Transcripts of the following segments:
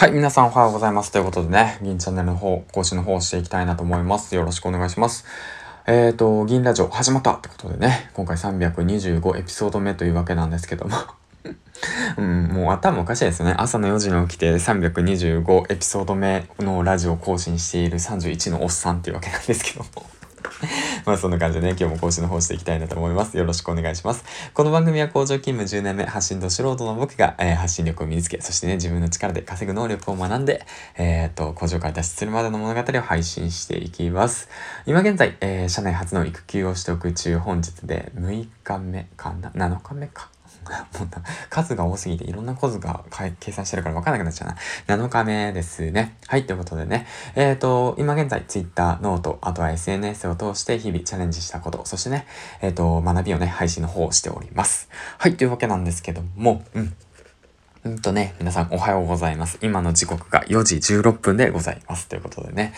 はい、皆さんおはようございます。ということでね、銀チャンネルの方、更新の方をしていきたいなと思います。よろしくお願いします。えっ、ー、と、銀ラジオ始まったってことでね、今回325エピソード目というわけなんですけども うん、もう頭おかしいですね。朝の4時に起きて325エピソード目のラジオを更新している31のおっさんっていうわけなんですけども まあそんな感じでね、今日も講師の方していきたいなと思います。よろしくお願いします。この番組は工場勤務10年目、発信と素人の僕が、えー、発信力を身につけ、そしてね、自分の力で稼ぐ能力を学んで、えー、っと、工場から脱出するまでの物語を配信していきます。今現在、えー、社内初の育休を取得中、本日で6日目かな ?7 日目か。もう数が多すぎていろんな数が計算してるから分かんなくなっちゃうな。7日目ですね。はい、ということでね。えっ、ー、と、今現在 Twitter、ノート、あとは SNS を通して日々チャレンジしたこと、そしてね、えっ、ー、と、学びをね、配信の方をしております。はい、というわけなんですけども、うん。うんとね、皆さんおはようございます。今の時刻が4時16分でございます。ということでね。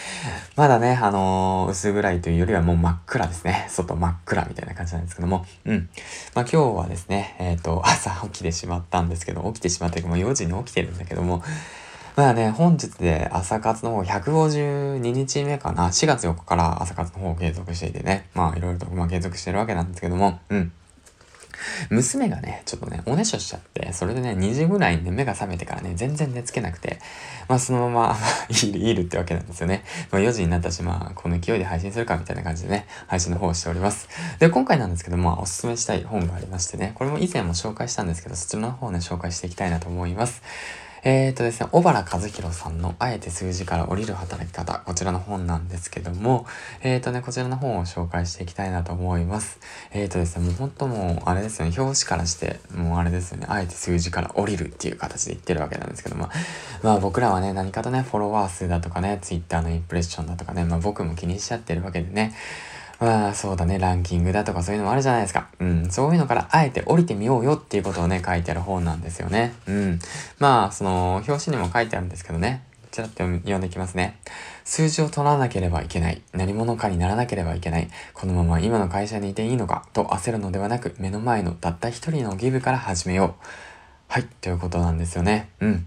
まだね、あのー、薄暗いというよりはもう真っ暗ですね。外真っ暗みたいな感じなんですけども。うん。まあ今日はですね、えっ、ー、と、朝起きてしまったんですけど、起きてしまったけども4時に起きてるんだけども、まあね、本日で朝活の方152日目かな。4月4日から朝活の方を継続していてね。まあいろいろとまあ継続してるわけなんですけども、うん。娘がね、ちょっとね、おねしょしちゃって、それでね、2時ぐらいに、ね、目が覚めてからね、全然寝つけなくて、まあそのままいる、いるってわけなんですよね。まあ4時になったし、まあこの勢いで配信するかみたいな感じでね、配信の方をしております。で、今回なんですけども、おすすめしたい本がありましてね、これも以前も紹介したんですけど、そちらの方をね、紹介していきたいなと思います。えっ、ー、とですね、小原和弘さんのあえて数字から降りる働き方、こちらの本なんですけども、えっ、ー、とね、こちらの本を紹介していきたいなと思います。えっ、ー、とですね、もう本当もう、あれですよね、表紙からして、もうあれですよね、あえて数字から降りるっていう形で言ってるわけなんですけども、まあ僕らはね、何かとね、フォロワー数だとかね、ツイッターのインプレッションだとかね、まあ僕も気にしちゃってるわけでね、まあそうだね、ランキングだとかそういうのもあるじゃないですか。うん、そういうのからあえて降りてみようよっていうことをね、書いてある本なんですよね。うん。まあ、その、表紙にも書いてあるんですけどね。ちらっと読んでいきますね。数字を取らなければいけない。何者かにならなければいけない。このまま今の会社にいていいのか？と焦るのではなく、目の前のたった一人のギブから始めよう。はい、ということなんですよね。うん。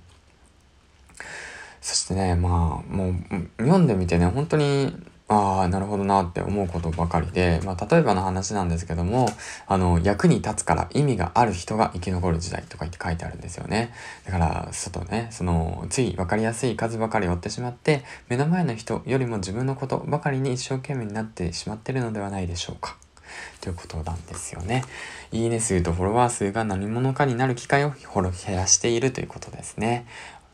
そしてね、まあ、もう、読んでみてね、本当にああ、なるほどなって思うことばかりで、まあ、例えばの話なんですけども、あの、役に立つから意味がある人が生き残る時代とか言って書いてあるんですよね。だから、外ね、その、つい分かりやすい数ばかり追ってしまって、目の前の人よりも自分のことばかりに一生懸命になってしまってるのではないでしょうか。ということなんですよね。いいね数とフォロワー数が何者かになる機会を減らしているということですね。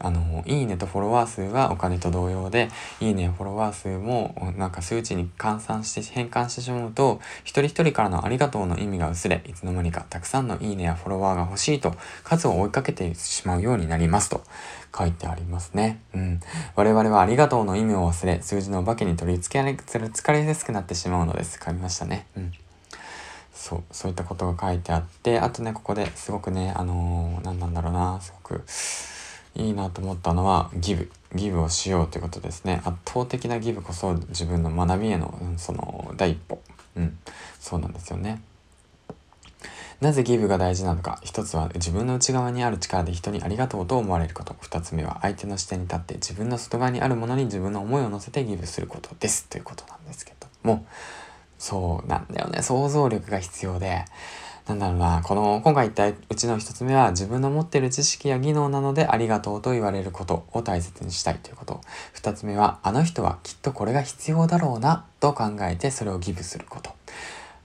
あの、いいねとフォロワー数はお金と同様で、いいねやフォロワー数もなんか数値に換算して変換してしまうと、一人一人からのありがとうの意味が薄れ、いつの間にかたくさんのいいねやフォロワーが欲しいと、数を追いかけてしまうようになりますと書いてありますね。うん。我々はありがとうの意味を忘れ、数字のお化けに取り付けられ、疲れやすくなってしまうのです。書きましたね。うん。そう、そういったことが書いてあって、あとね、ここですごくね、あのー、何なんだろうな、すごく、いいなと思ったのはギブ。ギブをしようということですね。圧倒的なギブこそ自分の学びへの、うん、その第一歩。うん。そうなんですよね。なぜギブが大事なのか。一つは自分の内側にある力で人にありがとうと思われること。二つ目は相手の視点に立って自分の外側にあるものに自分の思いを乗せてギブすることです。ということなんですけども。そうなんだよね。想像力が必要で。なんだろうな、この、今回言ったうちの一つ目は自分の持っている知識や技能なのでありがとうと言われることを大切にしたいということ。二つ目は、あの人はきっとこれが必要だろうなと考えてそれをギブすること。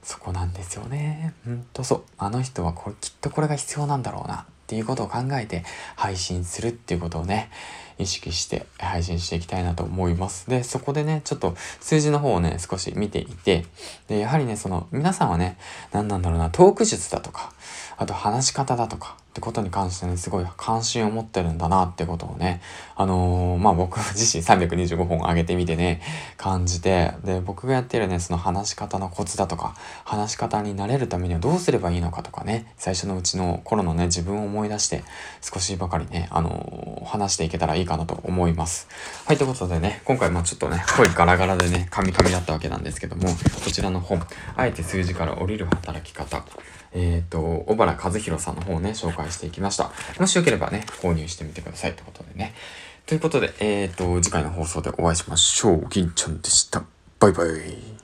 そこなんですよね。ほんとそう。あの人はこれきっとこれが必要なんだろうなっていうことを考えて配信するっていうことをね、意識して配信していきたいなと思います。で、そこでね、ちょっと数字の方をね、少し見ていて、で、やはりね、その、皆さんはね、何なんだろうな、トーク術だとか、あと話し方だとか、ってことに関してね、すごい関心を持ってるんだなってことをね、あのー、まあ僕自身325本上げてみてね、感じて、で、僕がやってるね、その話し方のコツだとか、話し方になれるためにはどうすればいいのかとかね、最初のうちの頃のね、自分を思い出して、少しばかりね、あのー、話していけたらいいかなと思います。はい、ということでね、今回まあちょっとね、声ガラガラでね、カミカミだったわけなんですけども、こちらの本、あえて数字から降りる働き方、えっ、ー、と、小原和弘さんの方をね、紹介していきました。もしよければね、購入してみてくださいってことでね。ということで、えっ、ー、と、次回の放送でお会いしましょう。銀ちゃんでした。バイバイ。